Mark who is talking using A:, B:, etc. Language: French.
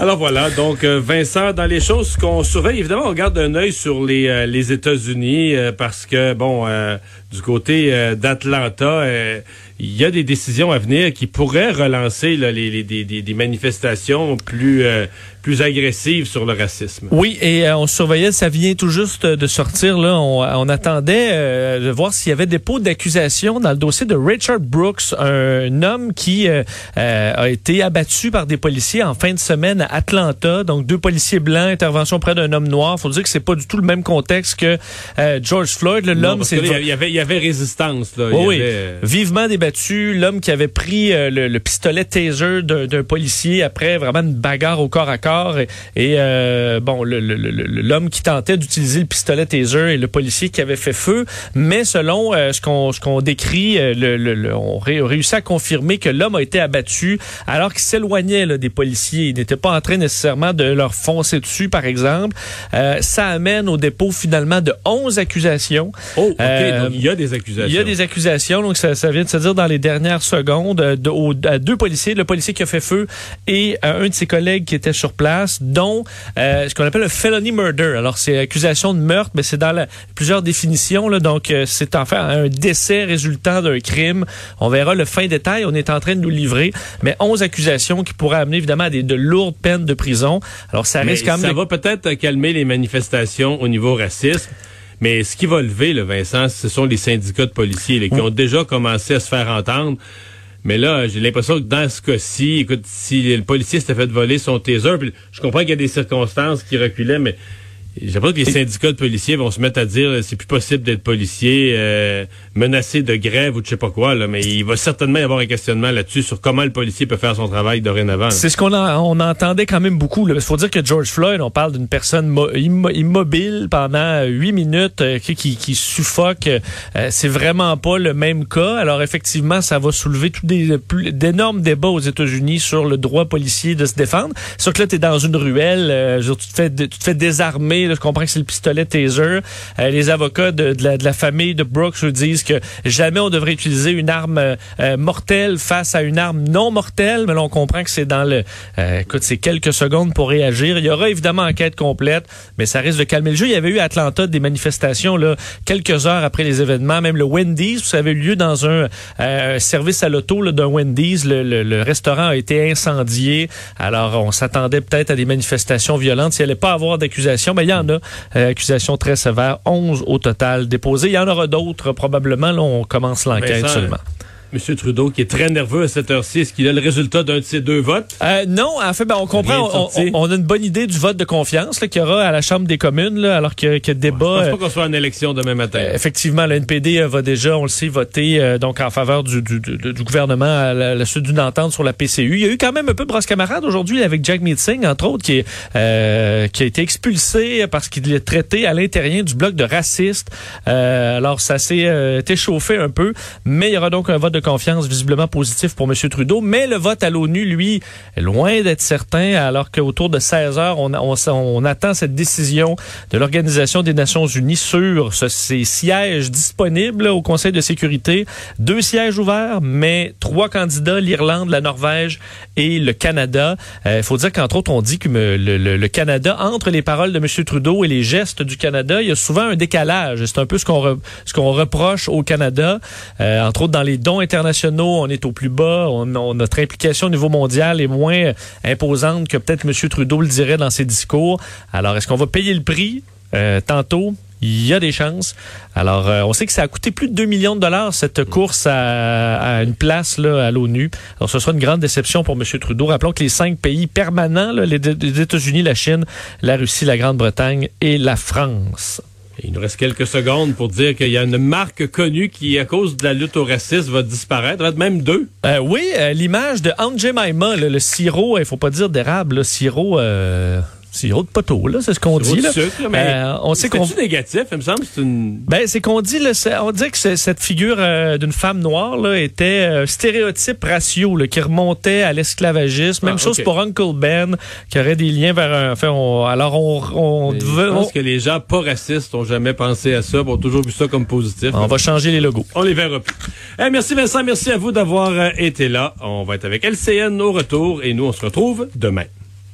A: Alors voilà, donc euh, Vincent, dans les choses qu'on surveille, évidemment, on garde un œil sur les, euh, les États-Unis euh, parce que, bon, du côté d'Atlanta, il y a des décisions à venir qui pourraient relancer là, les, les des, des, manifestations plus plus agressive sur le racisme.
B: Oui, et euh, on surveillait, ça vient tout juste de sortir. Là, on, attendait euh, de voir s'il y avait des pots d'accusation dans le dossier de Richard Brooks, un homme qui euh, a été abattu par des policiers en fin de semaine à Atlanta. Donc deux policiers blancs, intervention près d'un homme noir. Faut dire que c'est pas du tout le même contexte que George Floyd. L'homme, c'est
A: il y avait il y avait résistance. Là.
B: oui, vivement débattu. L'homme qui avait pris le, pistolet taser d'un policier après vraiment une bagarre au corps à corps et, euh, bon, l'homme qui tentait d'utiliser le pistolet taser et le policier qui avait fait feu. Mais selon euh, ce qu'on décrit, euh, le, on a réussi à confirmer que l'homme a été abattu alors qu'il s'éloignait des policiers. Il n'était pas en train nécessairement de leur foncer dessus, par exemple. ça amène au dépôt finalement de 11 accusations.
A: Oh, OK. donc, il y a des accusations.
B: Il y a des accusations. Donc, ça, ça vient de se dire dans les dernières secondes de, à deux policiers, le policier qui a fait feu et un de ses collègues qui était sur place, dont euh, ce qu'on appelle le felony murder. Alors, c'est accusation de meurtre, mais c'est dans plusieurs définitions. Là, donc, euh, c'est en fait un décès résultant d'un crime. On verra le fin détail. On est en train de nous livrer. Mais 11 accusations qui pourraient amener évidemment à des, de lourdes peines de prison. Alors, ça risque quand même...
A: Ça va peut-être calmer les manifestations au niveau racisme. Mais ce qui va lever, le Vincent, ce sont les syndicats de policiers qui ont déjà commencé à se faire entendre. Mais là, j'ai l'impression que dans ce cas-ci, écoute, si le policier s'était fait voler son taser, puis je comprends qu'il y a des circonstances qui reculaient, mais j'ai pas que les syndicats de policiers vont se mettre à dire c'est plus possible d'être policier euh, menacé de grève ou de je sais pas quoi là, mais il va certainement y avoir un questionnement là-dessus sur comment le policier peut faire son travail dorénavant.
B: C'est ce qu'on on entendait quand même beaucoup. Il faut dire que George Floyd, on parle d'une personne immobile pendant huit minutes euh, qui, qui, suffoque. Euh, c'est vraiment pas le même cas. Alors effectivement, ça va soulever tout des d'énormes débats aux États-Unis sur le droit policier de se défendre. Sauf que là, tu es dans une ruelle, tu te fais tu te fais désarmer je comprends que c'est le pistolet taser. Euh, les avocats de, la, famille de Brooks disent jamais on devrait utiliser une arme euh, mortelle face à une arme non mortelle. Mais là, on comprend que c'est dans le... Euh, écoute, c'est quelques secondes pour réagir. Il y aura évidemment enquête complète, mais ça risque de calmer le jeu. Il y avait eu à Atlanta des manifestations là, quelques heures après les événements. Même le Wendy's, ça avait eu lieu dans un service à l'auto d'un Wendy's. Le, restaurant a été incendié. Alors, on s'attendait peut-être à des manifestations violentes. S'il n'y allait pas avoir d'accusation, mais il y en a. Euh, accusations très sévères, 11 au total déposées. Il y en aura d'autres probablement. Là, on commence l'enquête seulement.
A: M. Trudeau, qui est très nerveux à cette heure-ci, est-ce qu'il a le résultat d'un de ces deux votes?
B: Euh, non, en fait, ben, on comprend, on, a une bonne idée du vote de confiance qu'il y aura à la Chambre des communes, là, alors y, a débat.
A: Ouais, je pense pas qu'on soit en élection demain matin. Euh,
B: effectivement, le NPD euh, va déjà, on le sait, voter euh, donc en faveur du, du, du, gouvernement à la, suite d'une entente sur la PCU. Il y a eu quand même un peu de brosse camarade aujourd'hui avec Jack Meeting, entre autres, qui, est, qui a été expulsé parce qu'il est traité à l'intérieur du bloc de raciste. alors, ça s'est échauffé un peu, mais il y aura donc un vote de confiance visiblement positif pour M. Trudeau. Mais le vote à l'ONU, lui, est loin d'être certain, alors qu'autour de 16 heures, on, attend cette décision de l'Organisation des Nations Unies sur ces sièges disponibles au Conseil de sécurité. Deux sièges ouverts, mais trois candidats, l'Irlande, la Norvège et le Canada. Il euh, faut dire qu'entre autres, on dit que le, Canada, entre les paroles de M. Trudeau et les gestes du Canada, il y a souvent un décalage. C'est un peu ce qu'on ce qu'on reproche au Canada, euh, entre autres dans les dons internationaux on est au plus bas, on, notre implication au niveau mondial est moins imposante que peut-être M. Trudeau le dirait dans ses discours. Alors, est-ce qu'on va payer le prix? Euh, tantôt? Il y a des chances. Alors, euh, on sait que ça a coûté plus de 2 millions de dollars, cette course à, une place là, à l'ONU. Alors, ce sera une grande déception pour M. Trudeau. Rappelons que les cinq pays permanents, les États-Unis, la Chine, la Russie, la Grande-Bretagne et la France.
A: Il nous reste quelques secondes pour dire qu'il y a une marque connue qui, à cause de la lutte au racisme, va disparaître. Va être même deux.
B: Euh, oui, euh, l'image de Aunt Jemima, le, sirop, il faut pas dire d'érable, le sirop... Euh sirop de poteau, là, c'est ce qu'on dit. Là.
A: Sucre, mais euh, on sait qu'on négatif, il me semble. C'est une.
B: Ben c'est qu'on dit, là, on dit que cette figure euh, d'une femme noire là était euh, stéréotype ratio, là, qui remontait à l'esclavagisme. Même ah, chose pour Uncle Ben, qui aurait des liens vers un. Enfin, alors on. on
A: je pense que les gens pas racistes ont jamais pensé à ça, ont toujours vu ça comme positif.
B: On va changer les logos.
A: On les verra plus. Eh, merci Vincent, merci à vous d'avoir été là. On va être avec LCN au retour et nous on se retrouve demain.